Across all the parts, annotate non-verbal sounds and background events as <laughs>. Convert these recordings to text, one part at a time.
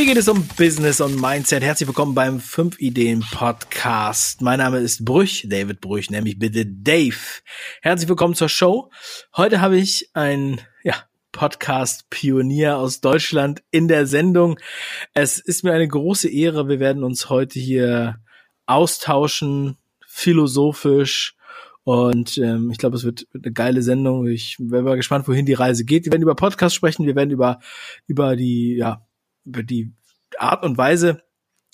Hier geht es um Business und Mindset. Herzlich willkommen beim 5 Ideen Podcast. Mein Name ist Brüch, David Brüch, nämlich bitte Dave. Herzlich willkommen zur Show. Heute habe ich ein, ja, Podcast-Pionier aus Deutschland in der Sendung. Es ist mir eine große Ehre. Wir werden uns heute hier austauschen, philosophisch, und ähm, ich glaube, es wird eine geile Sendung. Ich bin mal gespannt, wohin die Reise geht. Wir werden über Podcast sprechen, wir werden über, über die, ja, über die Art und Weise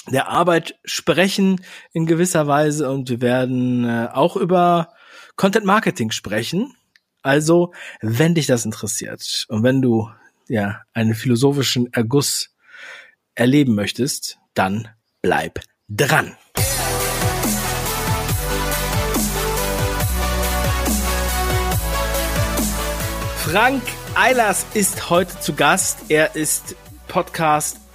der Arbeit sprechen in gewisser Weise und wir werden äh, auch über Content Marketing sprechen. Also, wenn dich das interessiert und wenn du ja einen philosophischen Erguss erleben möchtest, dann bleib dran. Frank Eilers ist heute zu Gast. Er ist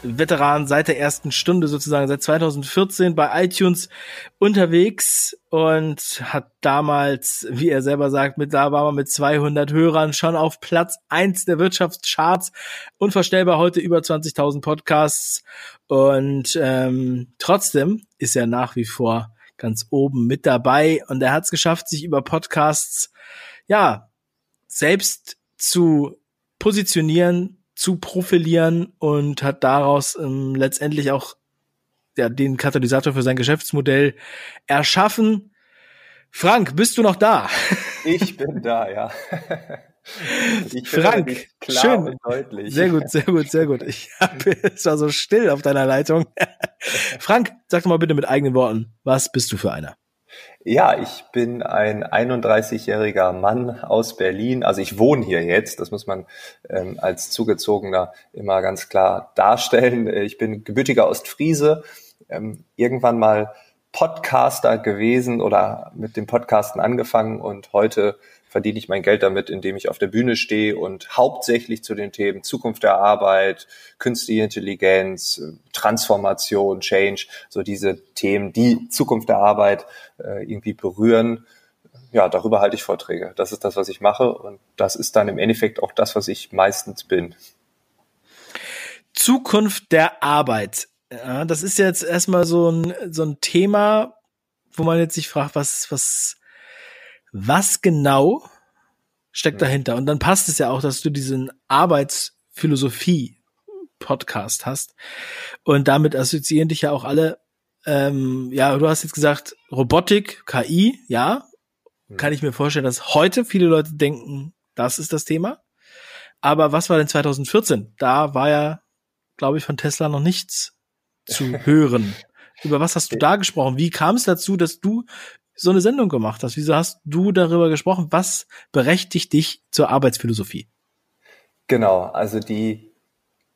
Podcast-Veteran seit der ersten Stunde sozusagen, seit 2014 bei iTunes unterwegs und hat damals, wie er selber sagt, mit da war man mit 200 Hörern schon auf Platz eins der Wirtschaftscharts. Unvorstellbar heute über 20.000 Podcasts und ähm, trotzdem ist er nach wie vor ganz oben mit dabei und er hat es geschafft, sich über Podcasts ja selbst zu positionieren, zu profilieren und hat daraus ähm, letztendlich auch ja, den Katalysator für sein Geschäftsmodell erschaffen. Frank, bist du noch da? <laughs> Ich bin da, ja. <laughs> Ich Frank, schön. Sehr gut, sehr gut, sehr gut. Ich <laughs> hab, es war so still auf deiner Leitung. Frank, sag doch mal bitte mit eigenen Worten, was bist du für einer? Ja, ich bin ein 31-jähriger Mann aus Berlin. Also ich wohne hier jetzt, das muss man ähm, als Zugezogener immer ganz klar darstellen. Ich bin gebürtiger Ostfriese, ähm, irgendwann mal Podcaster gewesen oder mit dem Podcasten angefangen und heute verdiene ich mein Geld damit, indem ich auf der Bühne stehe und hauptsächlich zu den Themen Zukunft der Arbeit, künstliche Intelligenz, Transformation, Change, so diese Themen, die Zukunft der Arbeit äh, irgendwie berühren. Ja, darüber halte ich Vorträge. Das ist das, was ich mache und das ist dann im Endeffekt auch das, was ich meistens bin. Zukunft der Arbeit. Ja, das ist jetzt erstmal so ein, so ein Thema, wo man jetzt sich fragt, was, was, was genau steckt mhm. dahinter? Und dann passt es ja auch, dass du diesen Arbeitsphilosophie Podcast hast. Und damit assoziieren dich ja auch alle, ähm, ja, du hast jetzt gesagt, Robotik, KI, ja. Mhm. Kann ich mir vorstellen, dass heute viele Leute denken, das ist das Thema. Aber was war denn 2014? Da war ja, glaube ich, von Tesla noch nichts zu <laughs> hören. Über was hast du da gesprochen? Wie kam es dazu, dass du so eine Sendung gemacht hast? Wieso hast du darüber gesprochen? Was berechtigt dich zur Arbeitsphilosophie? Genau, also die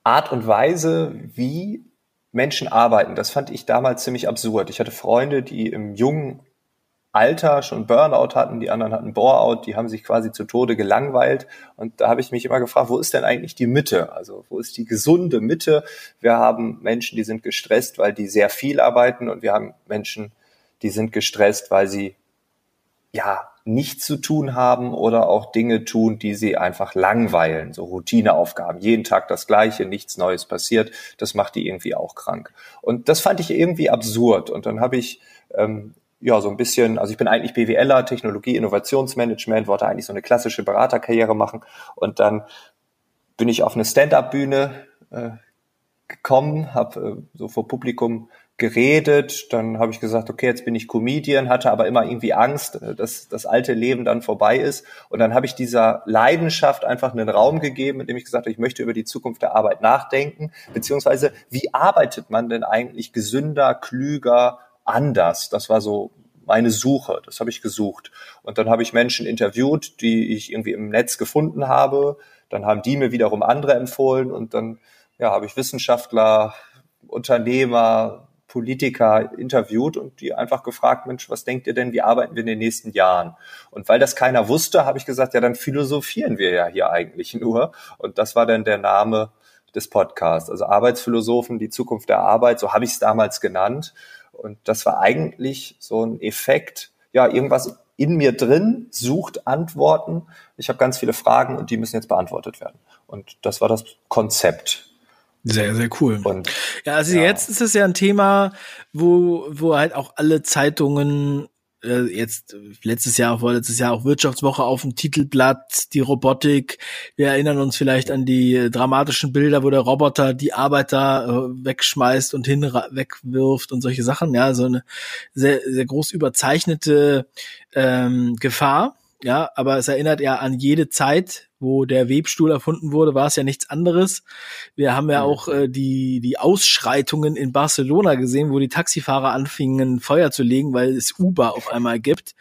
Art und Weise, wie Menschen arbeiten, das fand ich damals ziemlich absurd. Ich hatte Freunde, die im jungen Alter schon Burnout hatten, die anderen hatten Boreout, die haben sich quasi zu Tode gelangweilt. Und da habe ich mich immer gefragt, wo ist denn eigentlich die Mitte? Also wo ist die gesunde Mitte? Wir haben Menschen, die sind gestresst, weil die sehr viel arbeiten und wir haben Menschen, die sind gestresst, weil sie ja nichts zu tun haben oder auch Dinge tun, die sie einfach langweilen, so Routineaufgaben, jeden Tag das Gleiche, nichts Neues passiert, das macht die irgendwie auch krank. Und das fand ich irgendwie absurd. Und dann habe ich ähm, ja so ein bisschen, also ich bin eigentlich BWLer, Technologie, Innovationsmanagement, wollte eigentlich so eine klassische Beraterkarriere machen und dann bin ich auf eine Stand-up-Bühne äh, gekommen, habe äh, so vor Publikum geredet, dann habe ich gesagt, okay, jetzt bin ich Comedian, hatte aber immer irgendwie Angst, äh, dass das alte Leben dann vorbei ist. Und dann habe ich dieser Leidenschaft einfach einen Raum gegeben, indem ich gesagt habe, ich möchte über die Zukunft der Arbeit nachdenken, beziehungsweise wie arbeitet man denn eigentlich gesünder, klüger, anders? Das war so meine Suche, das habe ich gesucht. Und dann habe ich Menschen interviewt, die ich irgendwie im Netz gefunden habe. Dann haben die mir wiederum andere empfohlen und dann ja, habe ich Wissenschaftler, Unternehmer, Politiker interviewt und die einfach gefragt, Mensch, was denkt ihr denn, wie arbeiten wir in den nächsten Jahren? Und weil das keiner wusste, habe ich gesagt, ja, dann philosophieren wir ja hier eigentlich <laughs> nur. Und das war dann der Name des Podcasts. Also Arbeitsphilosophen, die Zukunft der Arbeit, so habe ich es damals genannt. Und das war eigentlich so ein Effekt, ja, irgendwas in mir drin sucht Antworten. Ich habe ganz viele Fragen und die müssen jetzt beantwortet werden. Und das war das Konzept. Sehr, sehr cool. Und, ja, also ja. jetzt ist es ja ein Thema, wo, wo halt auch alle Zeitungen äh, jetzt letztes Jahr, vorletztes Jahr auch Wirtschaftswoche auf dem Titelblatt, die Robotik. Wir erinnern uns vielleicht an die dramatischen Bilder, wo der Roboter die Arbeiter äh, wegschmeißt und hin wegwirft und solche Sachen. Ja, so eine sehr, sehr groß überzeichnete ähm, Gefahr. Ja, aber es erinnert ja an jede Zeit, wo der Webstuhl erfunden wurde, war es ja nichts anderes. Wir haben ja auch äh, die, die Ausschreitungen in Barcelona gesehen, wo die Taxifahrer anfingen, Feuer zu legen, weil es Uber auf einmal gibt.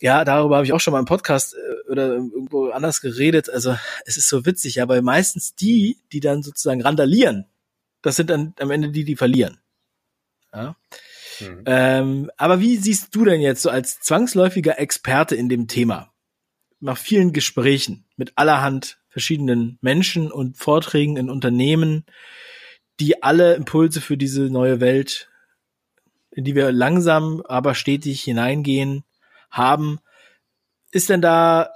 Ja, darüber habe ich auch schon mal im Podcast äh, oder irgendwo anders geredet. Also es ist so witzig, weil meistens die, die dann sozusagen randalieren, das sind dann am Ende die, die verlieren. Ja. Mhm. Ähm, aber wie siehst du denn jetzt so als zwangsläufiger Experte in dem Thema? Nach vielen Gesprächen mit allerhand verschiedenen Menschen und Vorträgen in Unternehmen, die alle Impulse für diese neue Welt, in die wir langsam, aber stetig hineingehen, haben. Ist denn da,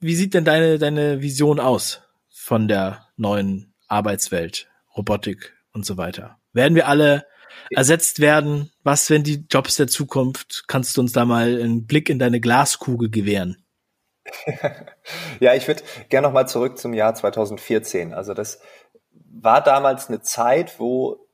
wie sieht denn deine, deine Vision aus von der neuen Arbeitswelt, Robotik und so weiter? Werden wir alle ersetzt werden? Was wenn die Jobs der Zukunft? Kannst du uns da mal einen Blick in deine Glaskugel gewähren? <laughs> ja, ich würde gerne noch mal zurück zum Jahr 2014. Also das war damals eine Zeit, wo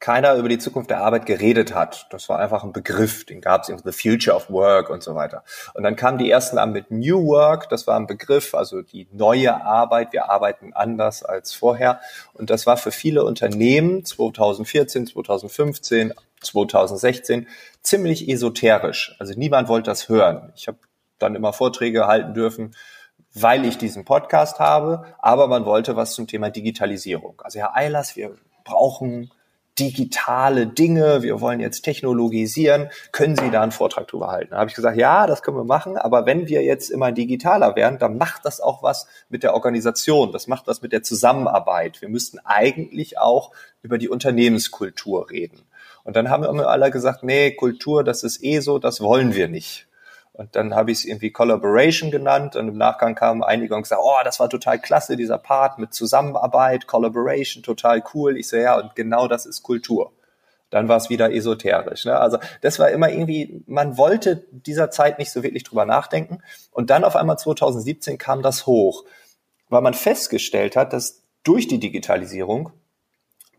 keiner über die Zukunft der Arbeit geredet hat. Das war einfach ein Begriff, den gab es in The Future of Work und so weiter. Und dann kamen die ersten an mit New Work, das war ein Begriff, also die neue Arbeit, wir arbeiten anders als vorher. Und das war für viele Unternehmen 2014, 2015, 2016 ziemlich esoterisch. Also niemand wollte das hören. Ich habe dann immer Vorträge halten dürfen, weil ich diesen Podcast habe, aber man wollte was zum Thema Digitalisierung. Also Herr Eilers, wir brauchen digitale Dinge, wir wollen jetzt technologisieren, können Sie da einen Vortrag drüber halten? Da habe ich gesagt, ja, das können wir machen, aber wenn wir jetzt immer digitaler werden, dann macht das auch was mit der Organisation, das macht was mit der Zusammenarbeit. Wir müssten eigentlich auch über die Unternehmenskultur reden. Und dann haben wir immer alle gesagt, nee, Kultur, das ist eh so, das wollen wir nicht. Und dann habe ich es irgendwie Collaboration genannt und im Nachgang kamen einige und gesagt, oh, das war total klasse, dieser Part mit Zusammenarbeit, Collaboration, total cool. Ich so, ja, und genau das ist Kultur. Dann war es wieder esoterisch. Ne? Also das war immer irgendwie, man wollte dieser Zeit nicht so wirklich drüber nachdenken. Und dann auf einmal 2017 kam das hoch, weil man festgestellt hat, dass durch die Digitalisierung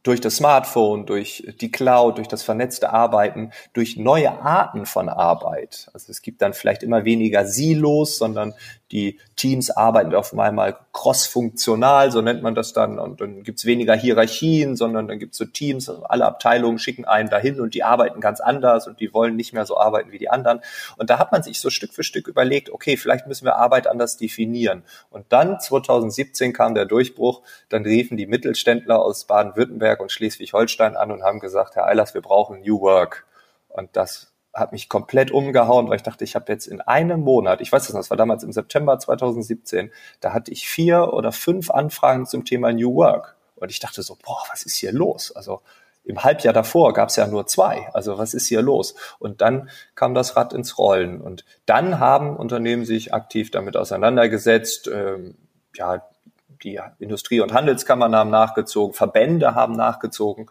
durch das Smartphone, durch die Cloud, durch das vernetzte Arbeiten, durch neue Arten von Arbeit. Also es gibt dann vielleicht immer weniger Silos, sondern die Teams arbeiten auf einmal cross-funktional, so nennt man das dann. Und dann gibt's weniger Hierarchien, sondern dann gibt's so Teams, also alle Abteilungen schicken einen dahin und die arbeiten ganz anders und die wollen nicht mehr so arbeiten wie die anderen. Und da hat man sich so Stück für Stück überlegt, okay, vielleicht müssen wir Arbeit anders definieren. Und dann 2017 kam der Durchbruch, dann riefen die Mittelständler aus Baden-Württemberg und Schleswig-Holstein an und haben gesagt, Herr Eilers, wir brauchen New Work. Und das hat mich komplett umgehauen, weil ich dachte, ich habe jetzt in einem Monat, ich weiß das noch, das war damals im September 2017, da hatte ich vier oder fünf Anfragen zum Thema New Work. Und ich dachte so, boah, was ist hier los? Also im Halbjahr davor gab es ja nur zwei. Also was ist hier los? Und dann kam das Rad ins Rollen. Und dann haben Unternehmen sich aktiv damit auseinandergesetzt. Ähm, ja, die Industrie- und Handelskammern haben nachgezogen, Verbände haben nachgezogen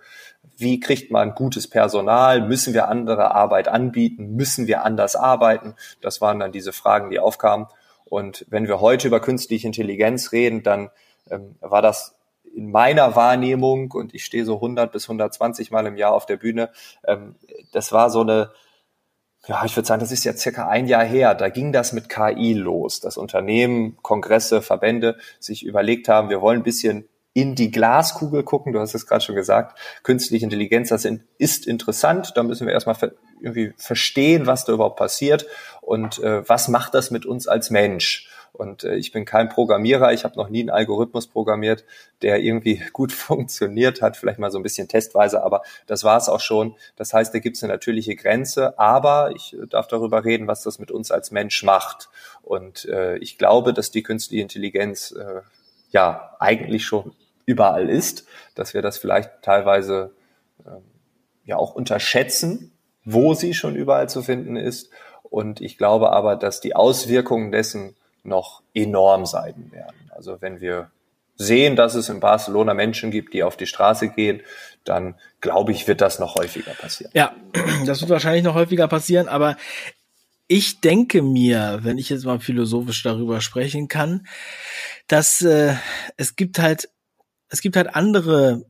wie kriegt man gutes Personal? Müssen wir andere Arbeit anbieten? Müssen wir anders arbeiten? Das waren dann diese Fragen, die aufkamen. Und wenn wir heute über künstliche Intelligenz reden, dann ähm, war das in meiner Wahrnehmung, und ich stehe so 100 bis 120 Mal im Jahr auf der Bühne, ähm, das war so eine, ja, ich würde sagen, das ist jetzt circa ein Jahr her. Da ging das mit KI los, dass Unternehmen, Kongresse, Verbände sich überlegt haben, wir wollen ein bisschen in die Glaskugel gucken. Du hast es gerade schon gesagt. Künstliche Intelligenz, das ist interessant. Da müssen wir erstmal irgendwie verstehen, was da überhaupt passiert und äh, was macht das mit uns als Mensch. Und äh, ich bin kein Programmierer, ich habe noch nie einen Algorithmus programmiert, der irgendwie <laughs> gut funktioniert hat, vielleicht mal so ein bisschen testweise, aber das war es auch schon. Das heißt, da gibt es eine natürliche Grenze, aber ich darf darüber reden, was das mit uns als Mensch macht. Und äh, ich glaube, dass die künstliche Intelligenz äh, ja eigentlich schon überall ist, dass wir das vielleicht teilweise ähm, ja auch unterschätzen, wo sie schon überall zu finden ist. Und ich glaube aber, dass die Auswirkungen dessen noch enorm sein werden. Also wenn wir sehen, dass es in Barcelona Menschen gibt, die auf die Straße gehen, dann glaube ich, wird das noch häufiger passieren. Ja, das wird wahrscheinlich noch häufiger passieren, aber ich denke mir, wenn ich jetzt mal philosophisch darüber sprechen kann, dass äh, es gibt halt es gibt halt andere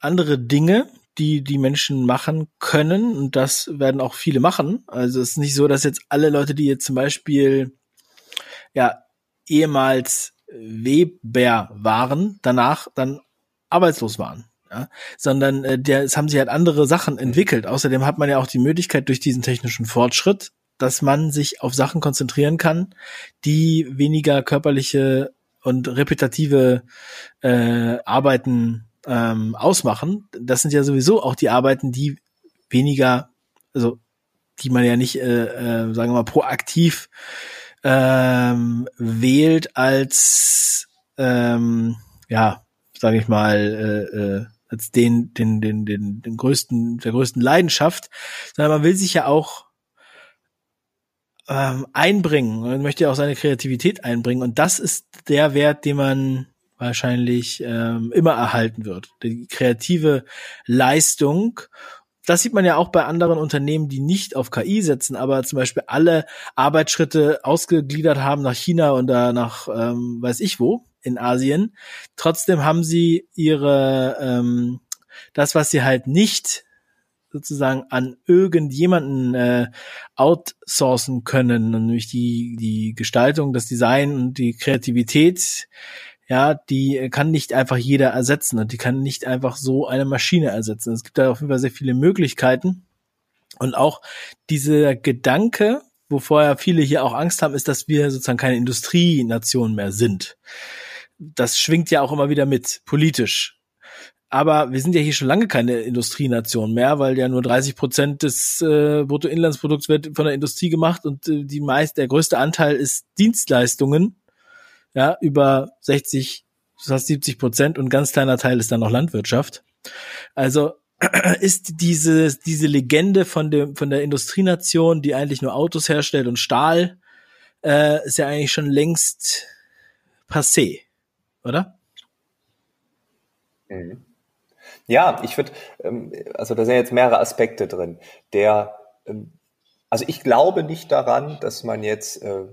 andere Dinge, die die Menschen machen können und das werden auch viele machen. Also es ist nicht so, dass jetzt alle Leute, die jetzt zum Beispiel ja ehemals Weber waren, danach dann arbeitslos waren. Ja, sondern äh, der, es haben sich halt andere Sachen entwickelt. Außerdem hat man ja auch die Möglichkeit durch diesen technischen Fortschritt, dass man sich auf Sachen konzentrieren kann, die weniger körperliche und repetitive äh, Arbeiten ähm, ausmachen. Das sind ja sowieso auch die Arbeiten, die weniger, also die man ja nicht, äh, äh, sagen wir mal, proaktiv ähm, wählt als ähm, ja, sage ich mal, äh, äh, als den, den, den, den, den größten, der größten Leidenschaft, sondern man will sich ja auch ähm, einbringen und möchte ja auch seine Kreativität einbringen. Und das ist der Wert, den man wahrscheinlich ähm, immer erhalten wird. Die kreative Leistung das sieht man ja auch bei anderen Unternehmen, die nicht auf KI setzen, aber zum Beispiel alle Arbeitsschritte ausgegliedert haben nach China und da nach ähm, weiß ich wo in Asien. Trotzdem haben sie ihre ähm, das, was sie halt nicht sozusagen an irgendjemanden äh, outsourcen können, nämlich die die Gestaltung, das Design und die Kreativität ja, die kann nicht einfach jeder ersetzen und die kann nicht einfach so eine Maschine ersetzen. Es gibt da auf jeden Fall sehr viele Möglichkeiten. Und auch dieser Gedanke, wovor ja viele hier auch Angst haben, ist, dass wir sozusagen keine Industrienation mehr sind. Das schwingt ja auch immer wieder mit, politisch. Aber wir sind ja hier schon lange keine Industrienation mehr, weil ja nur 30 Prozent des äh, Bruttoinlandsprodukts wird von der Industrie gemacht und äh, die meist, der größte Anteil ist Dienstleistungen ja, über 60, fast 70 Prozent und ganz kleiner Teil ist dann noch Landwirtschaft. Also <clears throat> ist diese, diese Legende von dem, von der Industrienation, die eigentlich nur Autos herstellt und Stahl, äh, ist ja eigentlich schon längst passé, oder? Mhm. Ja, ich würde, ähm, also da sind jetzt mehrere Aspekte drin. Der, ähm, also ich glaube nicht daran, dass man jetzt äh,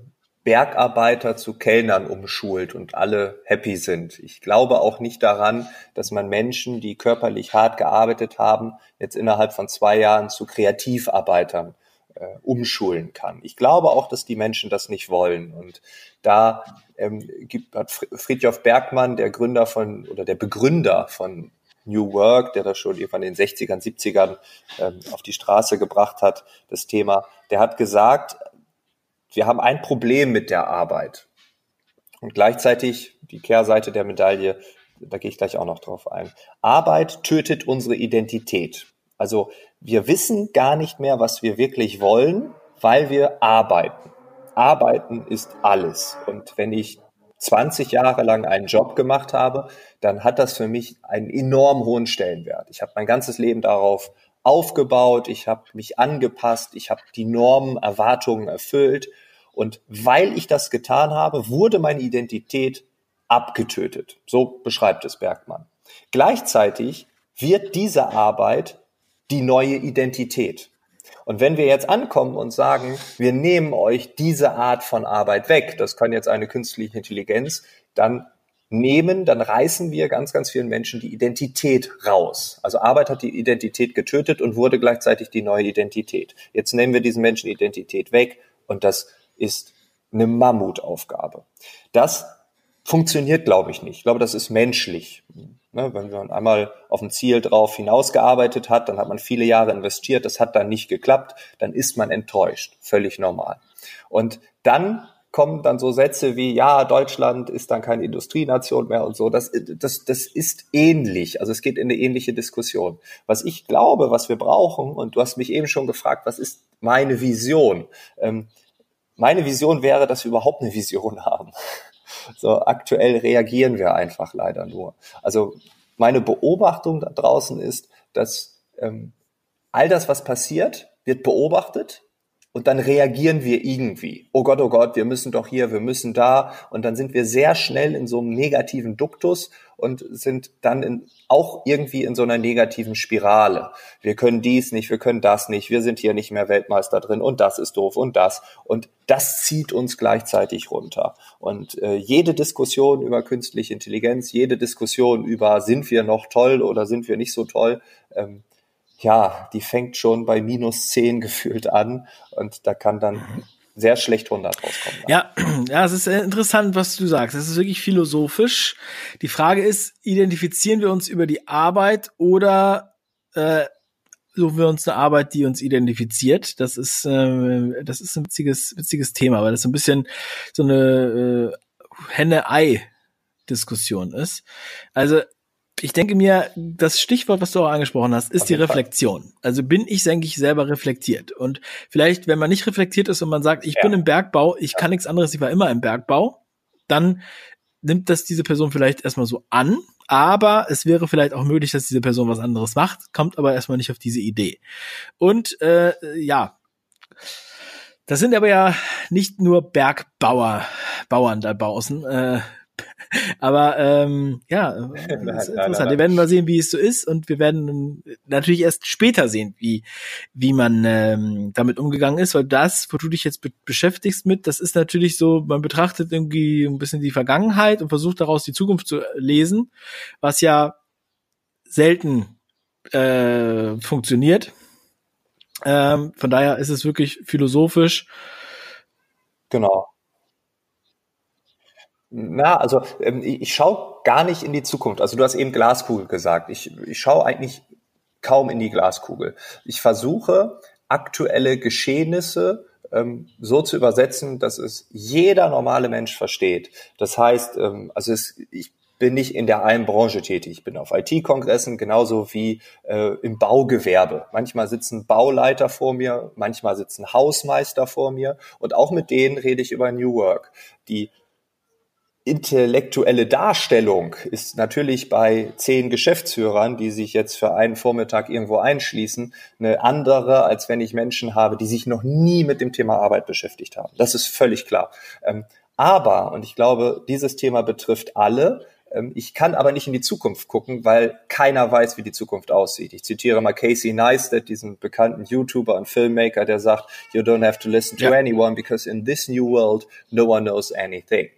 Bergarbeiter zu Kellnern umschult und alle happy sind. Ich glaube auch nicht daran, dass man Menschen, die körperlich hart gearbeitet haben, jetzt innerhalb von zwei Jahren zu Kreativarbeitern äh, umschulen kann. Ich glaube auch, dass die Menschen das nicht wollen. Und da ähm, gibt, hat Friedjof Bergmann, der Gründer von oder der Begründer von New Work, der das schon irgendwann in den 60ern, 70ern ähm, auf die Straße gebracht hat, das Thema, der hat gesagt, wir haben ein Problem mit der Arbeit. Und gleichzeitig die Kehrseite der Medaille, da gehe ich gleich auch noch drauf ein. Arbeit tötet unsere Identität. Also wir wissen gar nicht mehr, was wir wirklich wollen, weil wir arbeiten. Arbeiten ist alles. Und wenn ich 20 Jahre lang einen Job gemacht habe, dann hat das für mich einen enorm hohen Stellenwert. Ich habe mein ganzes Leben darauf aufgebaut, ich habe mich angepasst, ich habe die Normen, Erwartungen erfüllt und weil ich das getan habe, wurde meine Identität abgetötet. So beschreibt es Bergmann. Gleichzeitig wird diese Arbeit die neue Identität. Und wenn wir jetzt ankommen und sagen, wir nehmen euch diese Art von Arbeit weg, das kann jetzt eine künstliche Intelligenz, dann nehmen, dann reißen wir ganz, ganz vielen Menschen die Identität raus. Also Arbeit hat die Identität getötet und wurde gleichzeitig die neue Identität. Jetzt nehmen wir diesen Menschen Identität weg und das ist eine Mammutaufgabe. Das funktioniert, glaube ich, nicht. Ich glaube, das ist menschlich. Ne, wenn man einmal auf ein Ziel drauf hinausgearbeitet hat, dann hat man viele Jahre investiert, das hat dann nicht geklappt, dann ist man enttäuscht. Völlig normal. Und dann kommen dann so Sätze wie, ja, Deutschland ist dann keine Industrienation mehr und so. Das, das, das ist ähnlich. Also es geht in eine ähnliche Diskussion. Was ich glaube, was wir brauchen, und du hast mich eben schon gefragt, was ist meine Vision? Ähm, meine Vision wäre, dass wir überhaupt eine Vision haben. So aktuell reagieren wir einfach leider nur. Also meine Beobachtung da draußen ist, dass ähm, all das, was passiert, wird beobachtet und dann reagieren wir irgendwie. Oh Gott, oh Gott, wir müssen doch hier, wir müssen da. Und dann sind wir sehr schnell in so einem negativen Duktus und sind dann in, auch irgendwie in so einer negativen Spirale. Wir können dies nicht, wir können das nicht, wir sind hier nicht mehr Weltmeister drin und das ist doof und das. Und das zieht uns gleichzeitig runter. Und äh, jede Diskussion über künstliche Intelligenz, jede Diskussion über sind wir noch toll oder sind wir nicht so toll, ähm, ja, die fängt schon bei minus zehn gefühlt an und da kann dann sehr schlecht 100 rauskommen. Ja, <clears throat> ja, es ist interessant, was du sagst. Es ist wirklich philosophisch. Die Frage ist, identifizieren wir uns über die Arbeit oder äh, suchen wir uns eine Arbeit, die uns identifiziert? Das ist, äh, das ist ein witziges, witziges Thema, weil das so ein bisschen so eine äh, Henne-Ei-Diskussion ist. Also ich denke mir, das Stichwort, was du auch angesprochen hast, ist die Reflexion. Also bin ich, denke ich, selber reflektiert. Und vielleicht, wenn man nicht reflektiert ist und man sagt, ich ja. bin im Bergbau, ich ja. kann nichts anderes, ich war immer im Bergbau, dann nimmt das diese Person vielleicht erstmal so an, aber es wäre vielleicht auch möglich, dass diese Person was anderes macht, kommt aber erstmal nicht auf diese Idee. Und äh, ja, das sind aber ja nicht nur Bergbauer, Bauern da draußen, äh, aber ähm, ja, <laughs> das ist interessant. Wir werden mal sehen, wie es so ist und wir werden natürlich erst später sehen, wie wie man ähm, damit umgegangen ist, weil das, wo du dich jetzt be beschäftigst mit, das ist natürlich so, man betrachtet irgendwie ein bisschen die Vergangenheit und versucht daraus die Zukunft zu lesen, was ja selten äh, funktioniert. Ähm, von daher ist es wirklich philosophisch. Genau. Na, also ähm, ich, ich schaue gar nicht in die Zukunft. Also du hast eben Glaskugel gesagt. Ich, ich schaue eigentlich kaum in die Glaskugel. Ich versuche aktuelle Geschehnisse ähm, so zu übersetzen, dass es jeder normale Mensch versteht. Das heißt, ähm, also es, ich bin nicht in der einen Branche tätig. Ich bin auf IT-Kongressen genauso wie äh, im Baugewerbe. Manchmal sitzen Bauleiter vor mir, manchmal sitzen Hausmeister vor mir und auch mit denen rede ich über New Work. Die intellektuelle Darstellung ist natürlich bei zehn Geschäftsführern, die sich jetzt für einen Vormittag irgendwo einschließen, eine andere, als wenn ich Menschen habe, die sich noch nie mit dem Thema Arbeit beschäftigt haben. Das ist völlig klar. Ähm, aber, und ich glaube, dieses Thema betrifft alle, ähm, ich kann aber nicht in die Zukunft gucken, weil keiner weiß, wie die Zukunft aussieht. Ich zitiere mal Casey Neistat, diesen bekannten YouTuber und Filmmaker, der sagt, you don't have to listen to ja. anyone because in this new world no one knows anything.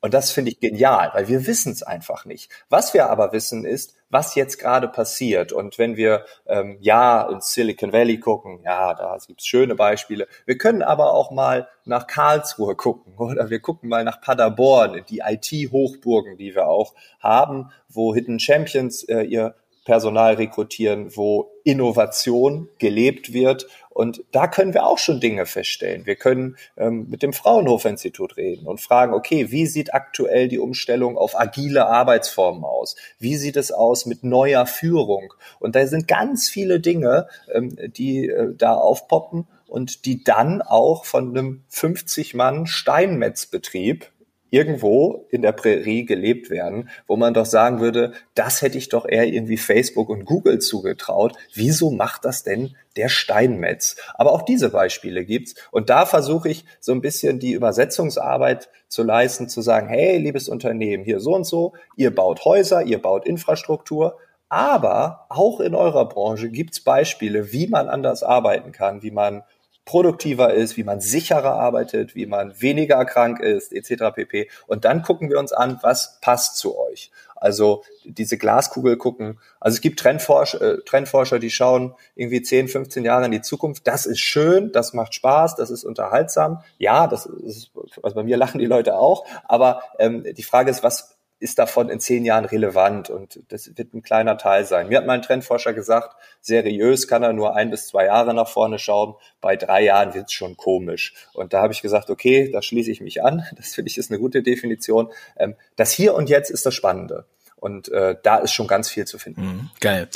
Und das finde ich genial, weil wir wissen es einfach nicht. Was wir aber wissen ist, was jetzt gerade passiert. Und wenn wir ähm, ja in Silicon Valley gucken, ja, da gibt es schöne Beispiele. Wir können aber auch mal nach Karlsruhe gucken <laughs> oder wir gucken mal nach Paderborn, die IT-Hochburgen, die wir auch haben, wo Hidden Champions äh, ihr Personal rekrutieren, wo Innovation gelebt wird. Und da können wir auch schon Dinge feststellen. Wir können ähm, mit dem Fraunhofer-Institut reden und fragen, okay, wie sieht aktuell die Umstellung auf agile Arbeitsformen aus? Wie sieht es aus mit neuer Führung? Und da sind ganz viele Dinge, ähm, die äh, da aufpoppen und die dann auch von einem 50-Mann Steinmetzbetrieb irgendwo in der Prärie gelebt werden, wo man doch sagen würde, das hätte ich doch eher irgendwie Facebook und Google zugetraut. Wieso macht das denn der Steinmetz? Aber auch diese Beispiele gibt's. Und da versuche ich so ein bisschen die Übersetzungsarbeit zu leisten, zu sagen, hey, liebes Unternehmen, hier so und so, ihr baut Häuser, ihr baut Infrastruktur, aber auch in eurer Branche gibt's Beispiele, wie man anders arbeiten kann, wie man produktiver ist, wie man sicherer arbeitet, wie man weniger krank ist, etc. pp. Und dann gucken wir uns an, was passt zu euch. Also diese Glaskugel gucken. Also es gibt Trendforscher, äh, Trendforscher, die schauen irgendwie 10, 15 Jahre in die Zukunft. Das ist schön, das macht Spaß, das ist unterhaltsam. Ja, das ist, also bei mir lachen die Leute auch. Aber ähm, die Frage ist, was ist davon in zehn Jahren relevant und das wird ein kleiner Teil sein. Mir hat mein Trendforscher gesagt, seriös kann er nur ein bis zwei Jahre nach vorne schauen, bei drei Jahren wird es schon komisch. Und da habe ich gesagt, okay, da schließe ich mich an, <laughs> das finde ich ist eine gute Definition. Ähm, das Hier und Jetzt ist das Spannende. Und äh, da ist schon ganz viel zu finden. Mhm, geil.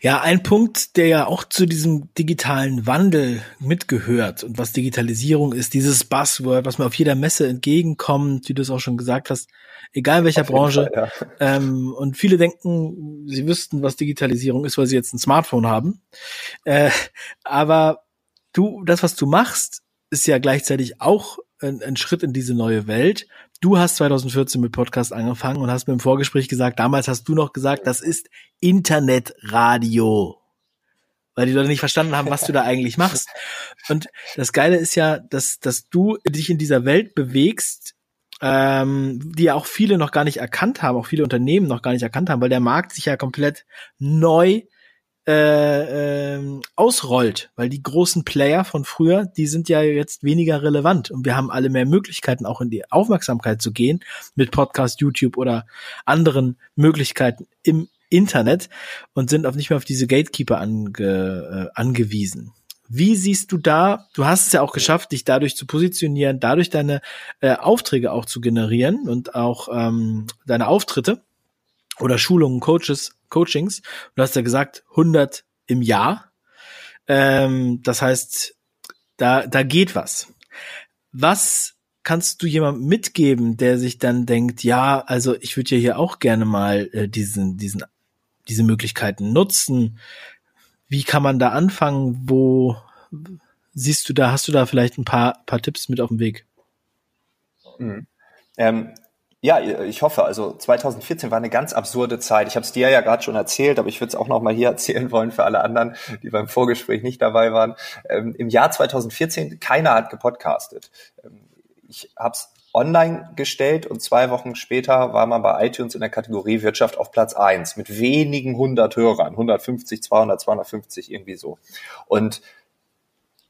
Ja, ein Punkt, der ja auch zu diesem digitalen Wandel mitgehört und was Digitalisierung ist, dieses Buzzword, was mir auf jeder Messe entgegenkommt, wie du es auch schon gesagt hast, egal welcher Branche. Fall, ja. ähm, und viele denken, sie wüssten, was Digitalisierung ist, weil sie jetzt ein Smartphone haben. Äh, aber du, das, was du machst, ist ja gleichzeitig auch ein, ein Schritt in diese neue Welt. Du hast 2014 mit Podcast angefangen und hast mir im Vorgespräch gesagt, damals hast du noch gesagt, das ist Internetradio. Weil die Leute nicht verstanden haben, was du da eigentlich machst. Und das Geile ist ja, dass, dass du dich in dieser Welt bewegst, ähm, die ja auch viele noch gar nicht erkannt haben, auch viele Unternehmen noch gar nicht erkannt haben, weil der Markt sich ja komplett neu äh, äh, ausrollt, weil die großen Player von früher, die sind ja jetzt weniger relevant und wir haben alle mehr Möglichkeiten, auch in die Aufmerksamkeit zu gehen mit Podcast, YouTube oder anderen Möglichkeiten im Internet und sind auf nicht mehr auf diese Gatekeeper ange, äh, angewiesen. Wie siehst du da, du hast es ja auch geschafft, dich dadurch zu positionieren, dadurch deine äh, Aufträge auch zu generieren und auch ähm, deine Auftritte oder Schulungen, Coaches, Coachings. Du hast ja gesagt, 100 im Jahr. Ähm, das heißt, da, da geht was. Was kannst du jemandem mitgeben, der sich dann denkt, ja, also ich würde ja hier auch gerne mal äh, diesen, diesen, diese Möglichkeiten nutzen. Wie kann man da anfangen? Wo siehst du da, hast du da vielleicht ein paar, paar Tipps mit auf dem Weg? Mhm. Ähm, ja, ich hoffe. Also 2014 war eine ganz absurde Zeit. Ich habe es dir ja gerade schon erzählt, aber ich würde es auch noch mal hier <laughs> erzählen wollen für alle anderen, die beim Vorgespräch nicht dabei waren. Ähm, Im Jahr 2014 keiner hat gepodcastet. Ähm, ich habe es online gestellt und zwei Wochen später war man bei iTunes in der Kategorie Wirtschaft auf Platz eins mit wenigen hundert Hörern, 150, 200, 250 irgendwie so. Und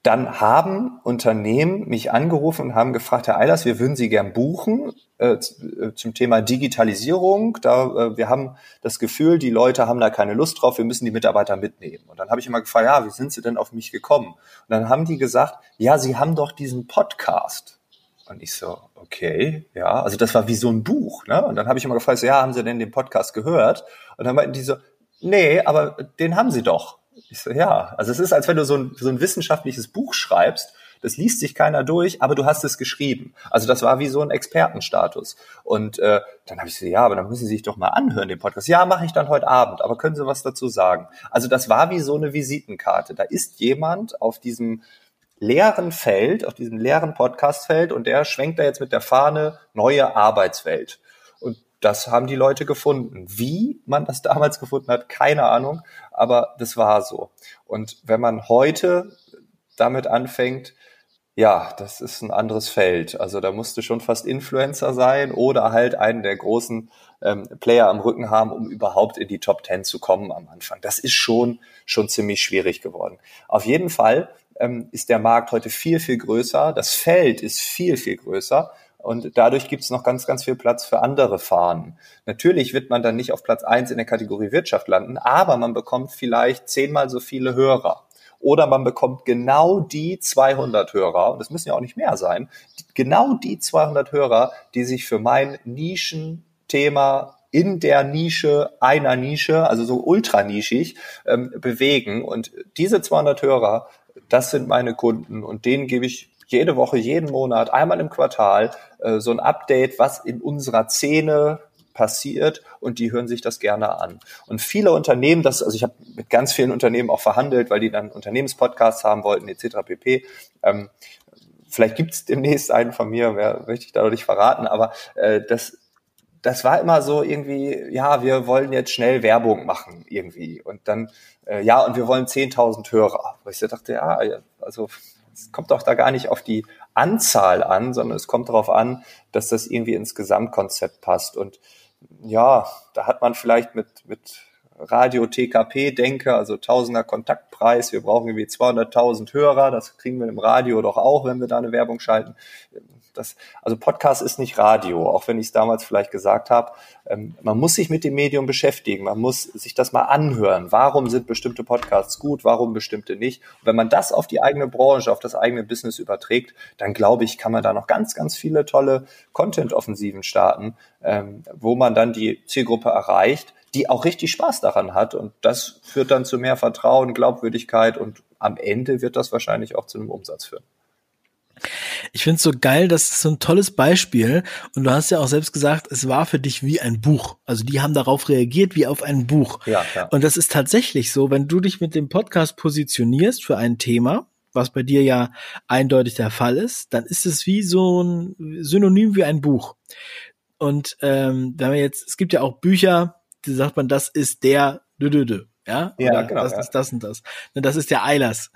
dann haben Unternehmen mich angerufen und haben gefragt, Herr Eilers, wir würden Sie gern buchen äh, äh, zum Thema Digitalisierung. Da, äh, wir haben das Gefühl, die Leute haben da keine Lust drauf, wir müssen die Mitarbeiter mitnehmen. Und dann habe ich immer gefragt, ja, wie sind Sie denn auf mich gekommen? Und dann haben die gesagt, ja, Sie haben doch diesen Podcast. Und ich so, okay, ja, also das war wie so ein Buch, ne? Und dann habe ich immer gefragt, ja, haben Sie denn den Podcast gehört? Und dann meinten die so, nee, aber den haben Sie doch. Ich so, ja, also es ist, als wenn du so ein, so ein wissenschaftliches Buch schreibst, das liest sich keiner durch, aber du hast es geschrieben. Also das war wie so ein Expertenstatus. Und äh, dann habe ich so, ja, aber dann müssen Sie sich doch mal anhören, den Podcast. Ja, mache ich dann heute Abend, aber können Sie was dazu sagen? Also das war wie so eine Visitenkarte. Da ist jemand auf diesem leeren Feld, auf diesem leeren Podcastfeld und der schwenkt da jetzt mit der Fahne neue Arbeitswelt. Das haben die Leute gefunden. Wie man das damals gefunden hat, keine Ahnung, aber das war so. Und wenn man heute damit anfängt, ja, das ist ein anderes Feld. Also da musste schon fast Influencer sein oder halt einen der großen ähm, Player am Rücken haben, um überhaupt in die Top Ten zu kommen am Anfang. Das ist schon, schon ziemlich schwierig geworden. Auf jeden Fall ähm, ist der Markt heute viel, viel größer. Das Feld ist viel, viel größer. Und dadurch gibt es noch ganz, ganz viel Platz für andere Fahnen. Natürlich wird man dann nicht auf Platz eins in der Kategorie Wirtschaft landen, aber man bekommt vielleicht zehnmal so viele Hörer. Oder man bekommt genau die 200 Hörer, und das müssen ja auch nicht mehr sein, genau die 200 Hörer, die sich für mein Nischenthema in der Nische einer Nische, also so ultranischig, ähm, bewegen. Und diese 200 Hörer das sind meine Kunden und denen gebe ich jede Woche, jeden Monat, einmal im Quartal äh, so ein Update, was in unserer Szene passiert und die hören sich das gerne an. Und viele Unternehmen, das, also ich habe mit ganz vielen Unternehmen auch verhandelt, weil die dann Unternehmenspodcasts haben wollten, etc. pp. Ähm, vielleicht gibt es demnächst einen von mir, wer möchte ich da noch nicht verraten, aber äh, das das war immer so irgendwie, ja, wir wollen jetzt schnell Werbung machen irgendwie. Und dann, äh, ja, und wir wollen 10.000 Hörer. Wo ich so dachte, ja, also es kommt doch da gar nicht auf die Anzahl an, sondern es kommt darauf an, dass das irgendwie ins Gesamtkonzept passt. Und ja, da hat man vielleicht mit, mit Radio TKP denke, also Tausender Kontaktpreis, wir brauchen irgendwie 200.000 Hörer, das kriegen wir im Radio doch auch, wenn wir da eine Werbung schalten das, also Podcast ist nicht Radio, auch wenn ich es damals vielleicht gesagt habe. Ähm, man muss sich mit dem Medium beschäftigen, man muss sich das mal anhören. Warum sind bestimmte Podcasts gut, warum bestimmte nicht? Und wenn man das auf die eigene Branche, auf das eigene Business überträgt, dann glaube ich, kann man da noch ganz, ganz viele tolle Content-Offensiven starten, ähm, wo man dann die Zielgruppe erreicht, die auch richtig Spaß daran hat. Und das führt dann zu mehr Vertrauen, Glaubwürdigkeit und am Ende wird das wahrscheinlich auch zu einem Umsatz führen. Ich finde es so geil, das ist so ein tolles Beispiel. Und du hast ja auch selbst gesagt, es war für dich wie ein Buch. Also die haben darauf reagiert wie auf ein Buch. Ja, ja. Und das ist tatsächlich so, wenn du dich mit dem Podcast positionierst für ein Thema, was bei dir ja eindeutig der Fall ist, dann ist es wie so ein Synonym wie ein Buch. Und ähm, wenn man jetzt, es gibt ja auch Bücher, die sagt man, das ist der dü, dü, dü ja, ja Oder genau, das ja. ist das und das. Und das ist der Eilers.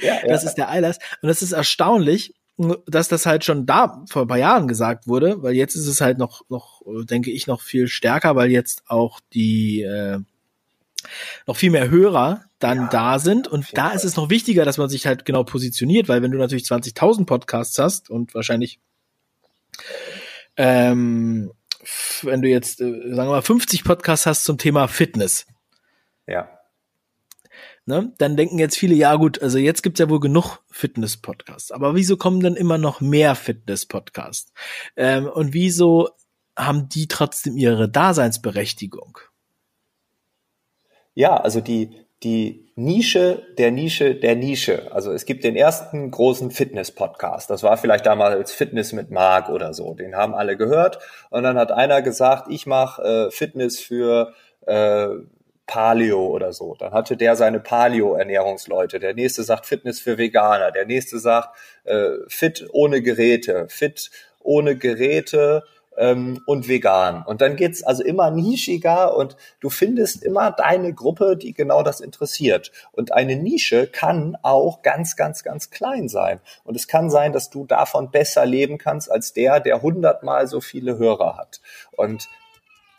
Ja, <laughs> das ist der Eilers. Und das ist erstaunlich, dass das halt schon da vor ein paar Jahren gesagt wurde, weil jetzt ist es halt noch, noch, denke ich, noch viel stärker, weil jetzt auch die äh, noch viel mehr Hörer dann ja, da sind. Und da Fall. ist es noch wichtiger, dass man sich halt genau positioniert, weil wenn du natürlich 20.000 Podcasts hast und wahrscheinlich, ähm, wenn du jetzt, äh, sagen wir mal, 50 Podcasts hast zum Thema Fitness, ja. Ne? Dann denken jetzt viele, ja gut, also jetzt gibt's ja wohl genug Fitness-Podcasts. Aber wieso kommen dann immer noch mehr Fitness-Podcasts? Ähm, und wieso haben die trotzdem ihre Daseinsberechtigung? Ja, also die, die Nische der Nische der Nische. Also es gibt den ersten großen Fitness-Podcast. Das war vielleicht damals Fitness mit Marc oder so. Den haben alle gehört. Und dann hat einer gesagt, ich mache äh, Fitness für äh, Paleo oder so. Dann hatte der seine Paleo-Ernährungsleute. Der nächste sagt Fitness für Veganer. Der nächste sagt äh, Fit ohne Geräte, Fit ohne Geräte ähm, und vegan. Und dann geht's also immer nischiger und du findest immer deine Gruppe, die genau das interessiert. Und eine Nische kann auch ganz, ganz, ganz klein sein. Und es kann sein, dass du davon besser leben kannst als der, der hundertmal so viele Hörer hat. Und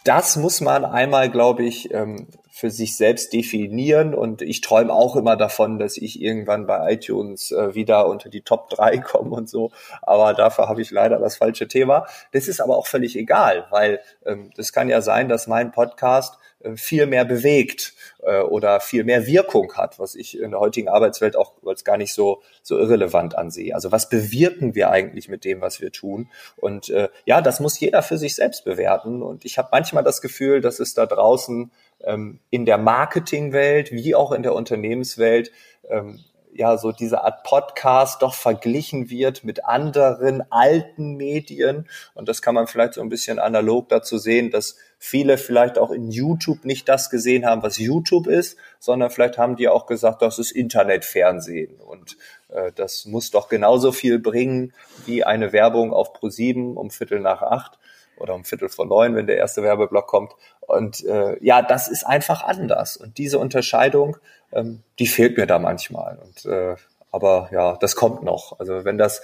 das muss man einmal, glaube ich, ähm, für sich selbst definieren. Und ich träume auch immer davon, dass ich irgendwann bei iTunes äh, wieder unter die Top 3 <laughs> komme und so. Aber dafür habe ich leider das falsche Thema. Das ist aber auch völlig egal, weil ähm, das kann ja sein, dass mein Podcast viel mehr bewegt äh, oder viel mehr Wirkung hat, was ich in der heutigen Arbeitswelt auch als gar nicht so so irrelevant ansehe. Also was bewirken wir eigentlich mit dem, was wir tun? Und äh, ja, das muss jeder für sich selbst bewerten. Und ich habe manchmal das Gefühl, dass es da draußen ähm, in der Marketingwelt wie auch in der Unternehmenswelt ähm, ja so diese Art Podcast doch verglichen wird mit anderen alten Medien. Und das kann man vielleicht so ein bisschen analog dazu sehen, dass viele vielleicht auch in YouTube nicht das gesehen haben, was YouTube ist, sondern vielleicht haben die auch gesagt, das ist Internetfernsehen. Und äh, das muss doch genauso viel bringen wie eine Werbung auf Pro7 um Viertel nach acht oder um Viertel vor neun, wenn der erste Werbeblock kommt. Und äh, ja, das ist einfach anders. Und diese Unterscheidung, ähm, die fehlt mir da manchmal. Und äh, aber ja, das kommt noch. Also wenn das,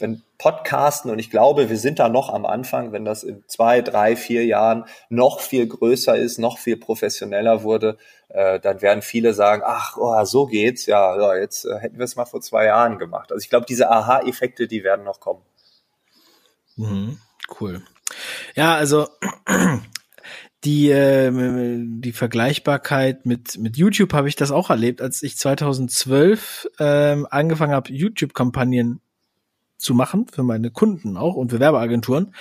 wenn Podcasten, und ich glaube, wir sind da noch am Anfang, wenn das in zwei, drei, vier Jahren noch viel größer ist, noch viel professioneller wurde, äh, dann werden viele sagen, ach, oh, so geht's, ja, ja jetzt äh, hätten wir es mal vor zwei Jahren gemacht. Also ich glaube, diese Aha-Effekte, die werden noch kommen. Mhm, cool. Ja, also <clears throat> die, äh, die Vergleichbarkeit mit, mit YouTube habe ich das auch erlebt, als ich 2012 ähm, angefangen habe, YouTube-Kampagnen zu machen für meine Kunden auch und für Werbeagenturen.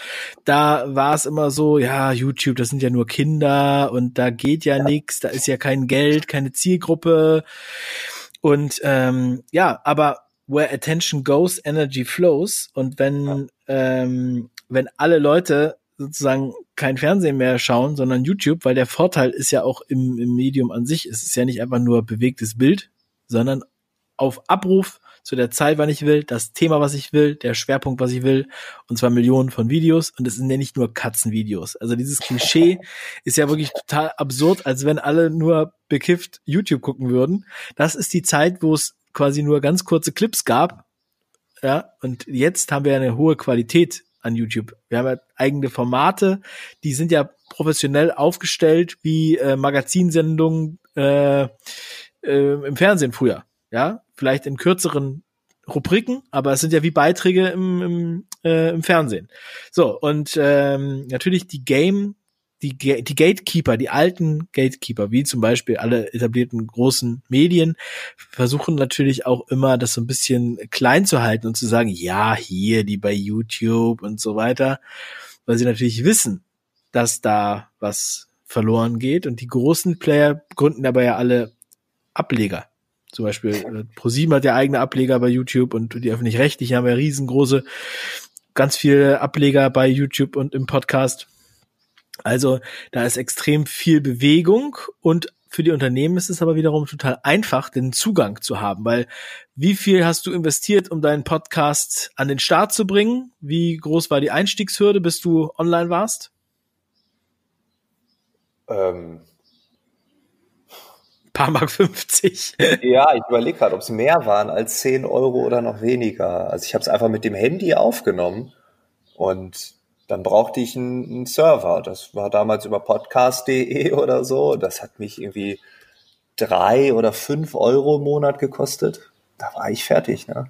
Da war es immer so, ja, YouTube, das sind ja nur Kinder und da geht ja, ja. nichts, da ist ja kein Geld, keine Zielgruppe. Und ähm, ja, aber where attention goes, energy flows. Und wenn, ja. ähm, wenn alle Leute sozusagen kein Fernsehen mehr schauen, sondern YouTube, weil der Vorteil ist ja auch im, im Medium an sich, es ist ja nicht einfach nur bewegtes Bild, sondern auf Abruf zu der Zeit, wann ich will, das Thema, was ich will, der Schwerpunkt, was ich will, und zwar Millionen von Videos. Und es sind ja nicht nur Katzenvideos. Also dieses Klischee <laughs> ist ja wirklich total absurd, als wenn alle nur bekifft YouTube gucken würden. Das ist die Zeit, wo es quasi nur ganz kurze Clips gab. Ja, und jetzt haben wir eine hohe Qualität an YouTube. Wir haben ja eigene Formate, die sind ja professionell aufgestellt wie äh, Magazinsendungen äh, äh, im Fernsehen früher. Ja, vielleicht in kürzeren Rubriken, aber es sind ja wie Beiträge im, im, äh, im Fernsehen. So, und ähm, natürlich die Game die, die Gatekeeper, die alten Gatekeeper, wie zum Beispiel alle etablierten großen Medien, versuchen natürlich auch immer, das so ein bisschen klein zu halten und zu sagen, ja, hier, die bei YouTube und so weiter, weil sie natürlich wissen, dass da was verloren geht und die großen Player gründen dabei ja alle Ableger. Zum Beispiel äh, ProSieben hat ja eigene Ableger bei YouTube und die öffentlich-rechtlichen haben ja riesengroße, ganz viele Ableger bei YouTube und im Podcast also da ist extrem viel Bewegung und für die Unternehmen ist es aber wiederum total einfach, den Zugang zu haben, weil wie viel hast du investiert, um deinen Podcast an den Start zu bringen? Wie groß war die Einstiegshürde, bis du online warst? Ähm, paar Mark 50. <laughs> Ja, ich überlege gerade, ob es mehr waren als 10 Euro oder noch weniger. Also ich habe es einfach mit dem Handy aufgenommen und dann brauchte ich einen, einen Server. Das war damals über podcast.de <laughs> oder so. Das hat mich irgendwie drei oder fünf Euro im Monat gekostet. Da war ich fertig, ne?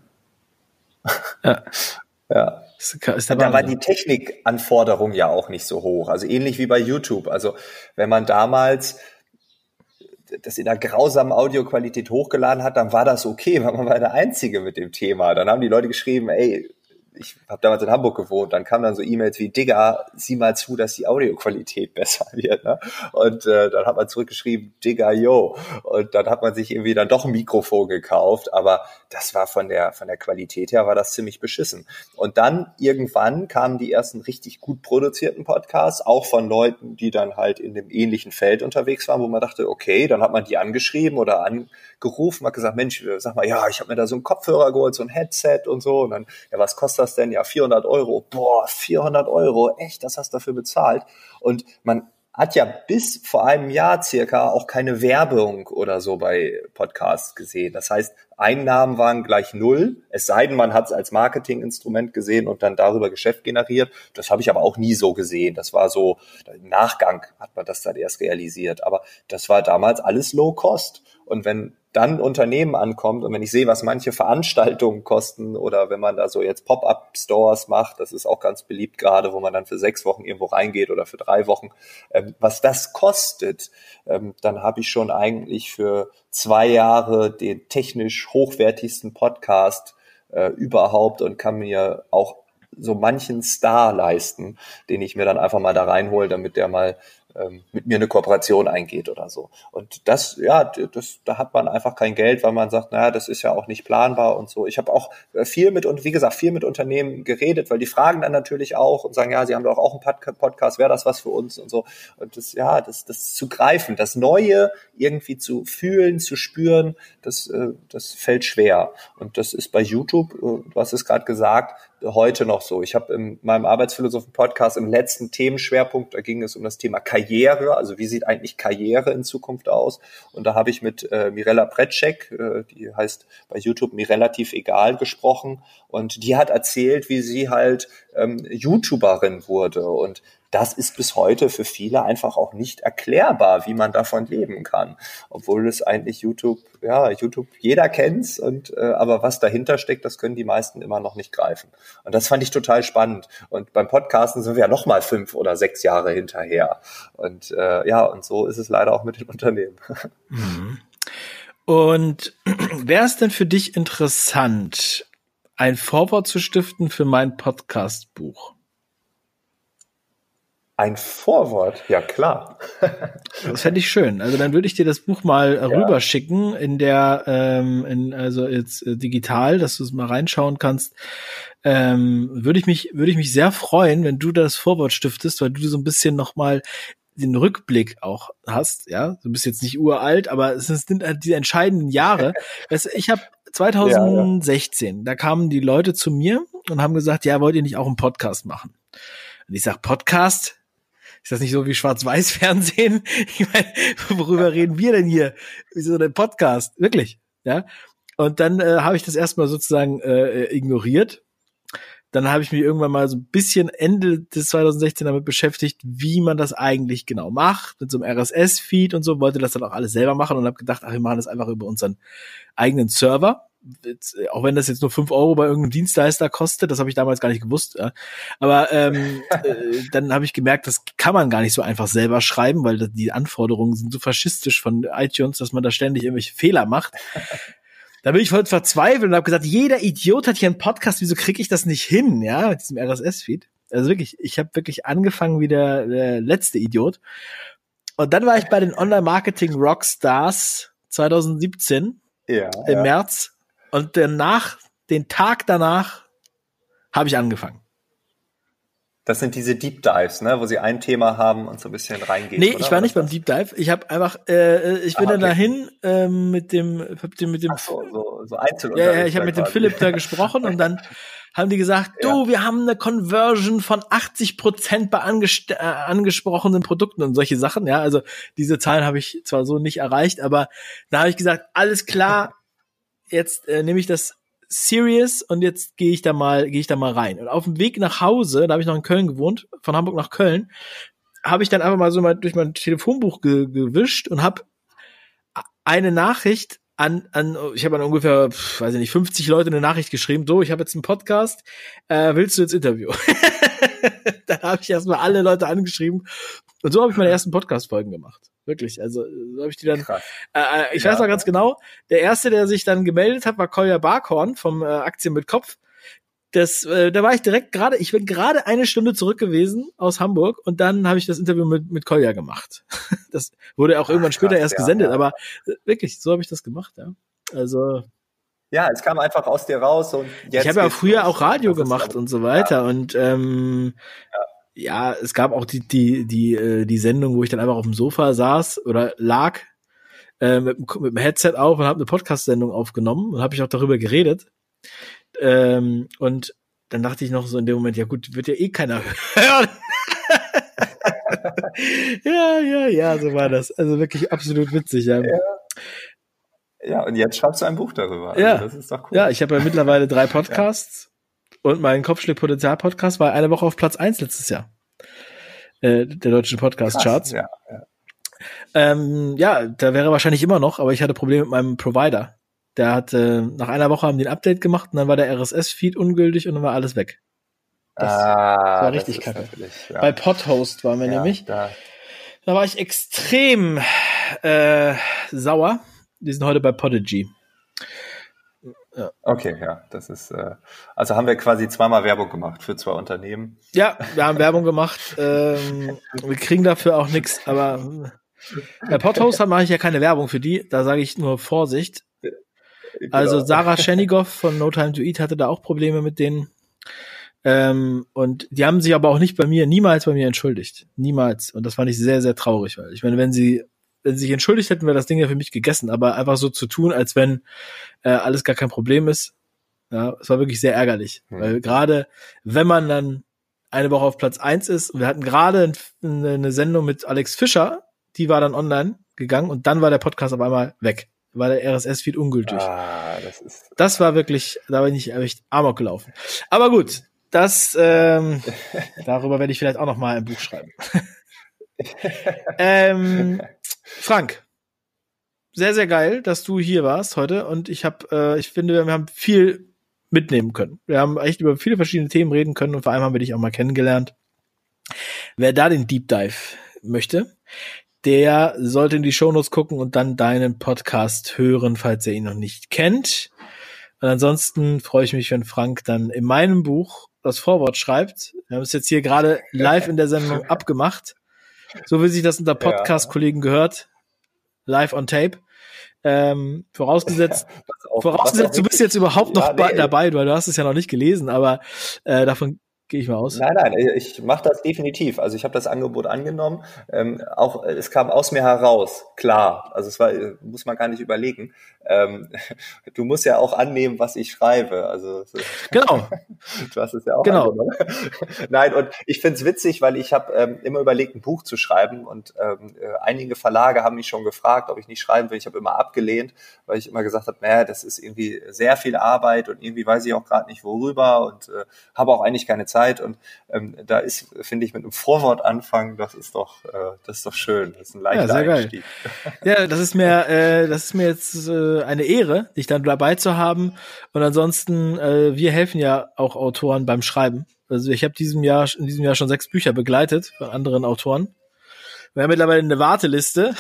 Ja. <laughs> ja. Da war die Technikanforderung ja auch nicht so hoch. Also ähnlich wie bei YouTube. Also wenn man damals das in einer grausamen Audioqualität hochgeladen hat, dann war das okay, weil man war der Einzige mit dem Thema. Dann haben die Leute geschrieben, ey, ich habe damals in Hamburg gewohnt, dann kamen dann so E-Mails wie, Digga, sieh mal zu, dass die Audioqualität <laughs> besser wird. Ne? Und äh, dann hat man zurückgeschrieben, Digga, yo. Und dann hat man sich irgendwie dann doch ein Mikrofon gekauft, aber das war von der, von der Qualität her, war das ziemlich beschissen. Und dann irgendwann kamen die ersten richtig gut produzierten Podcasts, auch von Leuten, die dann halt in dem ähnlichen Feld unterwegs waren, wo man dachte, okay, dann hat man die angeschrieben oder angerufen, hat gesagt, Mensch, sag mal, ja, ich habe mir da so einen Kopfhörer geholt, so ein Headset und so. Und dann, ja, was kostet das? Das denn? Ja, 400 Euro. Boah, 400 Euro. Echt, das hast du dafür bezahlt. Und man hat ja bis vor einem Jahr circa auch keine Werbung oder so bei Podcasts gesehen. Das heißt, Einnahmen waren gleich null, es sei denn, man hat es als Marketinginstrument gesehen und dann darüber Geschäft generiert. Das habe ich aber auch nie so gesehen. Das war so, im Nachgang hat man das dann erst realisiert. Aber das war damals alles Low Cost. Und wenn dann Unternehmen ankommt und wenn ich sehe, was manche Veranstaltungen kosten oder wenn man da so jetzt Pop-up-Stores macht, das ist auch ganz beliebt gerade, wo man dann für sechs Wochen irgendwo reingeht oder für drei Wochen, ähm, was das kostet, ähm, dann habe ich schon eigentlich für zwei Jahre den technisch hochwertigsten Podcast äh, überhaupt und kann mir auch so manchen Star leisten, den ich mir dann einfach mal da reinhole, damit der mal ähm, mit mir eine Kooperation eingeht oder so. Und das, ja, das, da hat man einfach kein Geld, weil man sagt, naja, das ist ja auch nicht planbar und so. Ich habe auch äh, viel mit und wie gesagt viel mit Unternehmen geredet, weil die fragen dann natürlich auch und sagen, ja, sie haben doch auch einen Podcast, wäre das was für uns und so. Und das, ja, das, das zu greifen, das Neue irgendwie zu fühlen, zu spüren, das, äh, das fällt schwer. Und das ist bei YouTube, äh, du hast es gerade gesagt, heute noch so. Ich habe in meinem Arbeitsphilosophen-Podcast im letzten Themenschwerpunkt, da ging es um das Thema Karriere, also wie sieht eigentlich Karriere in Zukunft aus? Und da habe ich mit äh, Mirella Pretschek, äh, die heißt bei YouTube mir relativ egal, gesprochen. Und die hat erzählt, wie sie halt ähm, YouTuberin wurde und das ist bis heute für viele einfach auch nicht erklärbar, wie man davon leben kann. Obwohl es eigentlich YouTube, ja, YouTube, jeder kennt's und äh, aber was dahinter steckt, das können die meisten immer noch nicht greifen. Und das fand ich total spannend. Und beim Podcasten sind wir ja noch mal fünf oder sechs Jahre hinterher. Und äh, ja, und so ist es leider auch mit den Unternehmen. <laughs> Mhm. Und <clears throat> wäre es denn für dich interessant, ein Vorwort zu stiften für mein Podcast-Buch? Ein Vorwort, ja klar. <laughs> das fände ich schön. Also dann würde ich dir das Buch mal ja. rüberschicken in der, ähm, in, also jetzt äh, digital, dass du es mal reinschauen kannst. Ähm, würde ich mich, würde ich mich sehr freuen, wenn du das Vorwort stiftest, weil du so ein bisschen nochmal den Rückblick auch hast, ja. Du bist jetzt nicht uralt, aber es sind die entscheidenden Jahre. <laughs> ich habe 2016, ja, ja. da kamen die Leute zu mir und haben gesagt, ja, wollt ihr nicht auch einen Podcast machen? Und ich sag, Podcast? Ist das nicht so wie Schwarz-Weiß-Fernsehen? <laughs> Ich meine, worüber reden wir denn hier? Wieso ein Podcast? Wirklich, ja? Und dann äh, habe ich das erstmal sozusagen äh, ignoriert. Dann habe ich mich irgendwann mal so ein bisschen Ende des 2016 damit beschäftigt, wie man das eigentlich genau macht, mit so einem RSS-Feed und so, wollte das dann auch alles selber machen und habe gedacht, ach, wir machen das einfach über unseren eigenen Server auch wenn das jetzt nur fünf Euro bei irgendeinem Dienstleister kostet, das habe ich damals gar nicht gewusst. Ja. Aber ähm, <laughs> äh, dann habe ich gemerkt, das kann man gar nicht so einfach selber schreiben, weil die Anforderungen sind so faschistisch von iTunes, dass man da ständig irgendwelche Fehler macht. <laughs> Da bin ich voll verzweifelt und habe gesagt, jeder Idiot hat hier einen Podcast, wieso kriege ich das nicht hin, ja, mit diesem RSS-Feed? Also wirklich, ich habe wirklich angefangen wie der, der letzte Idiot. Und dann war ich bei den Online-Marketing Rockstars 2017 ja, im ja. März und danach, den Tag danach, habe ich angefangen. Das sind diese Deep Dives, ne, wo sie ein Thema haben und so ein bisschen reingehen. Nee, oder? ich war nicht beim Deep Dive. Ich habe einfach, äh, ich bin ah, okay. dann dahin äh, mit dem, hab dem mit dem. Ach so, so, so Einzel Ja, ja, ich habe mit dem Philipp da <laughs> gesprochen und dann haben die gesagt, du, ja. wir haben eine Conversion von 80 Prozent bei äh, angesprochenen Produkten und solche Sachen. Ja, also diese Zahlen habe ich zwar so nicht erreicht, aber da habe ich gesagt, alles klar, <laughs> jetzt äh, nehme ich das serious und jetzt gehe ich da mal, gehe ich da mal rein. Und auf dem Weg nach Hause, da habe ich noch in Köln gewohnt, von Hamburg nach Köln, habe ich dann einfach mal so mal durch mein Telefonbuch ge gewischt und habe eine Nachricht an, an ich habe an ungefähr, weiß ich nicht, 50 Leute eine Nachricht geschrieben, so, ich habe jetzt einen Podcast, äh, willst du jetzt Interview? <laughs> dann habe ich erstmal alle Leute angeschrieben und so habe ich meine ersten Podcast-Folgen gemacht. Wirklich. Also so habe ich die dann. Äh, äh, ich ja. weiß noch ganz genau, der erste, der sich dann gemeldet hat, war Kolja Barkhorn vom äh, Aktien mit Kopf. Das, äh, da war ich direkt gerade, ich bin gerade eine Stunde zurück gewesen aus Hamburg und dann habe ich das Interview mit, mit Kolja gemacht. <laughs> das wurde auch irgendwann Ach, später erst ja, gesendet, ja. aber äh, wirklich, so habe ich das gemacht, ja. Also. Ja, es kam einfach aus dir raus und jetzt. Ich habe ja früher auch Radio gemacht und so weiter und ähm, ja es gab auch die, die, die, äh, die Sendung, wo ich dann einfach auf dem Sofa saß oder lag äh, mit, mit dem Headset auf und habe eine Podcast-Sendung aufgenommen und habe ich auch darüber geredet. Ähm, und dann dachte ich noch so in dem Moment, ja gut, wird ja eh keiner <laughs> hören. <laughs> ja, ja, ja, so war das. Also wirklich absolut witzig, ja. ja. Ja, und jetzt schreibst du ein Buch darüber. Also ja, das ist doch cool. Ja, ich habe ja mittlerweile drei Podcasts. Und mein Kopfschläg-Potenzial-Podcast war eine Woche auf Platz eins letztes Jahr. Äh, der deutschen Podcast-Charts. Ja, ja. Ähm, ja, da wäre wahrscheinlich immer noch, aber ich hatte Probleme mit meinem Provider. Der hat äh, nach einer Woche haben die ein Update gemacht und dann war der RSS-Feed ungültig und dann war alles weg. Das, ah, war richtig kacke. Ja. Bei Podhost waren wir ja, nämlich. Da. da war ich extrem äh, sauer. Die sind heute bei Podigy. Ja. Okay, ja, das ist, äh, also haben wir quasi zweimal Werbung gemacht für zwei Unternehmen. Ja, wir haben Werbung gemacht. Ähm, wir kriegen dafür auch nichts, aber <laughs> bei Podhost mache ich ja keine Werbung für die, da sage ich nur Vorsicht. Genau. Also Sarah Schenigoff von No Time to Eat hatte da auch Probleme mit denen. Ähm, und die haben sich aber auch nicht bei mir, niemals bei mir entschuldigt. Niemals. Und das fand ich sehr, sehr traurig, weil ich meine, wenn sie wenn sie sich entschuldigt hätten, wäre das Ding ja für mich gegessen. Aber einfach so zu tun, als wenn äh, alles gar kein Problem ist, ja, es war wirklich sehr ärgerlich. Mhm. Weil gerade, wenn man dann eine Woche auf Platz eins ist, wir hatten gerade eine Sendung mit Alex Fischer, die war dann online gegangen und dann war der Podcast auf einmal weg. War der RSS-Feed ungültig. Ah, das, ist, das war wirklich, da bin ich echt amok gelaufen. Aber gut, das, ähm, <laughs> darüber werde ich vielleicht auch noch mal ein Buch schreiben. <laughs> ähm, Frank, sehr, sehr geil, dass du hier warst heute und ich habe, äh, ich finde, wir haben viel mitnehmen können. Wir haben echt über viele verschiedene Themen reden können und vor allem haben wir dich auch mal kennengelernt. Wer da den Deep Dive möchte, der sollte in die Shownotes gucken und dann deinen Podcast hören, falls er ihn noch nicht kennt. Und ansonsten freue ich mich, wenn Frank dann in meinem Buch das Vorwort schreibt. Wir haben es jetzt hier gerade live in der Sendung <laughs> abgemacht. So wie sich das unter Podcast-Kollegen gehört. Live on tape. Ähm, vorausgesetzt, <laughs> auch, vorausgesetzt, du bist jetzt überhaupt noch ja, nee, dabei, weil du hast es ja noch nicht gelesen, aber äh, davon Gehe ich mal aus. Nein, nein, ich mache das definitiv. Also ich habe das Angebot angenommen. Ähm, auch es kam aus mir heraus, klar. Also es war, muss man gar nicht überlegen. Ähm, <laughs> du musst ja auch annehmen, was ich schreibe. Also <laughs> genau. du hast es ja auch genau. angenommen. <laughs> Nein, und ich finde es witzig, weil ich habe ähm, immer überlegt, ein Buch zu schreiben und ähm, äh, einige Verlage haben mich schon gefragt, ob ich nicht schreiben will. Ich habe immer abgelehnt, weil ich immer gesagt habe, naja, das ist irgendwie sehr viel Arbeit und irgendwie weiß ich auch gerade nicht worüber und äh, habe auch eigentlich keine Zeit Zeit und ähm, da ist, finde ich, mit einem Vorwort anfangen, das ist doch, äh, das ist doch schön. Das ist ein leichter ja, Einstieg. Geil. <laughs> Ja, das ist mir, äh, das ist mir jetzt äh, eine Ehre, dich dann dabei zu haben. Und ansonsten, äh, wir helfen ja auch Autoren beim Schreiben. Also ich habe diesem Jahr, in diesem Jahr schon sechs Bücher begleitet von anderen Autoren. Wir haben mittlerweile eine Warteliste.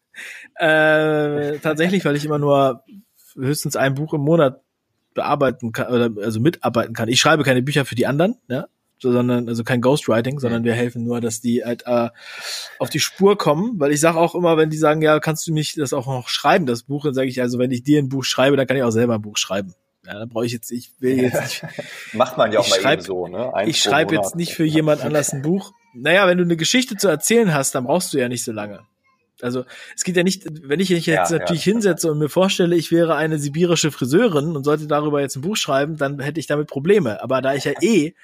<laughs> äh, tatsächlich, weil ich immer nur höchstens ein Buch im Monat bearbeiten kann oder also mitarbeiten kann. Ich schreibe keine Bücher für die anderen, ja, sondern also kein Ghostwriting, sondern wir helfen nur, dass die halt äh, auf die Spur kommen, weil ich sage auch immer, wenn die sagen, ja, kannst du mich das auch noch schreiben, das Buch, dann sage ich also, wenn ich dir ein Buch schreibe, dann kann ich auch selber ein Buch schreiben. Ja, da brauche ich jetzt, ich will jetzt nicht. <laughs> Macht man ja auch mal schreib, eben so, ne? Eins ich schreibe jetzt nicht für jemand anders ein Buch. Naja, wenn du eine Geschichte zu erzählen hast, dann brauchst du ja nicht so lange. Also es geht ja nicht, wenn ich mich jetzt ja, natürlich ja, hinsetze und mir vorstelle, ich wäre eine sibirische Friseurin und sollte darüber jetzt ein Buch schreiben, dann hätte ich damit Probleme. Aber da ich ja eh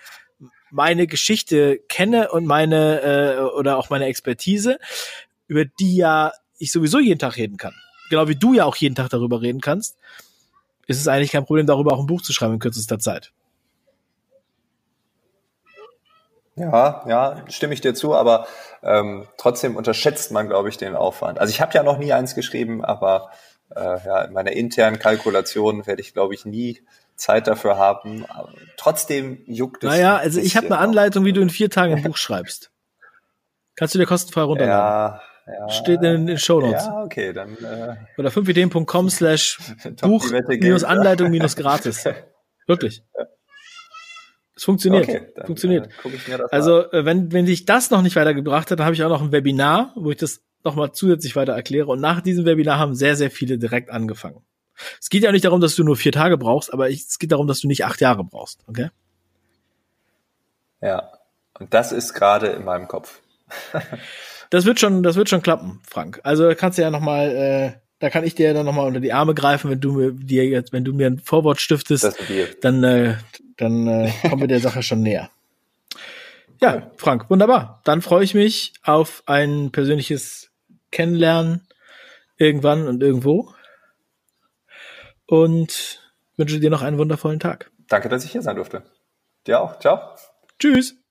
meine Geschichte kenne und meine äh, oder auch meine Expertise, über die ja ich sowieso jeden Tag reden kann, genau wie du ja auch jeden Tag darüber reden kannst, ist es eigentlich kein Problem, darüber auch ein Buch zu schreiben in kürzester Zeit. Ja, ja, stimme ich dir zu, aber ähm, trotzdem unterschätzt man, glaube ich, den Aufwand. Also ich habe ja noch nie eins geschrieben, aber äh, ja, in meiner internen Kalkulation werde ich, glaube ich, nie Zeit dafür haben. Aber trotzdem juckt es. Naja, also ich habe eine Anleitung, wie du in vier Tagen ein <laughs> Buch schreibst. Kannst du dir kostenfrei runterladen. Ja, ja, Steht in den Show Notes. Ja, okay, dann. Äh, Oder 5ideen.com slash <laughs> Buch minus Anleitung minus gratis. <laughs> Wirklich. Es funktioniert. Okay, dann, funktioniert. Äh, also, äh, wenn, wenn sich das noch nicht weitergebracht hat, dann habe ich auch noch ein Webinar, wo ich das nochmal zusätzlich weiter erkläre. Und nach diesem Webinar haben sehr, sehr viele direkt angefangen. Es geht ja nicht darum, dass du nur vier Tage brauchst, aber ich, es geht darum, dass du nicht acht Jahre brauchst, okay? Ja. Und das ist gerade in meinem Kopf. <laughs> das wird schon, das wird schon klappen, Frank. Also kannst du ja noch mal, äh, da kann ich dir dann noch mal unter die Arme greifen, wenn du mir dir jetzt, wenn du mir ein Vorwort stiftest, dann, äh, dann äh, kommen wir der Sache schon näher. Ja, Frank, wunderbar. Dann freue ich mich auf ein persönliches Kennenlernen irgendwann und irgendwo und wünsche dir noch einen wundervollen Tag. Danke, dass ich hier sein durfte. Dir auch. Ciao. Tschüss.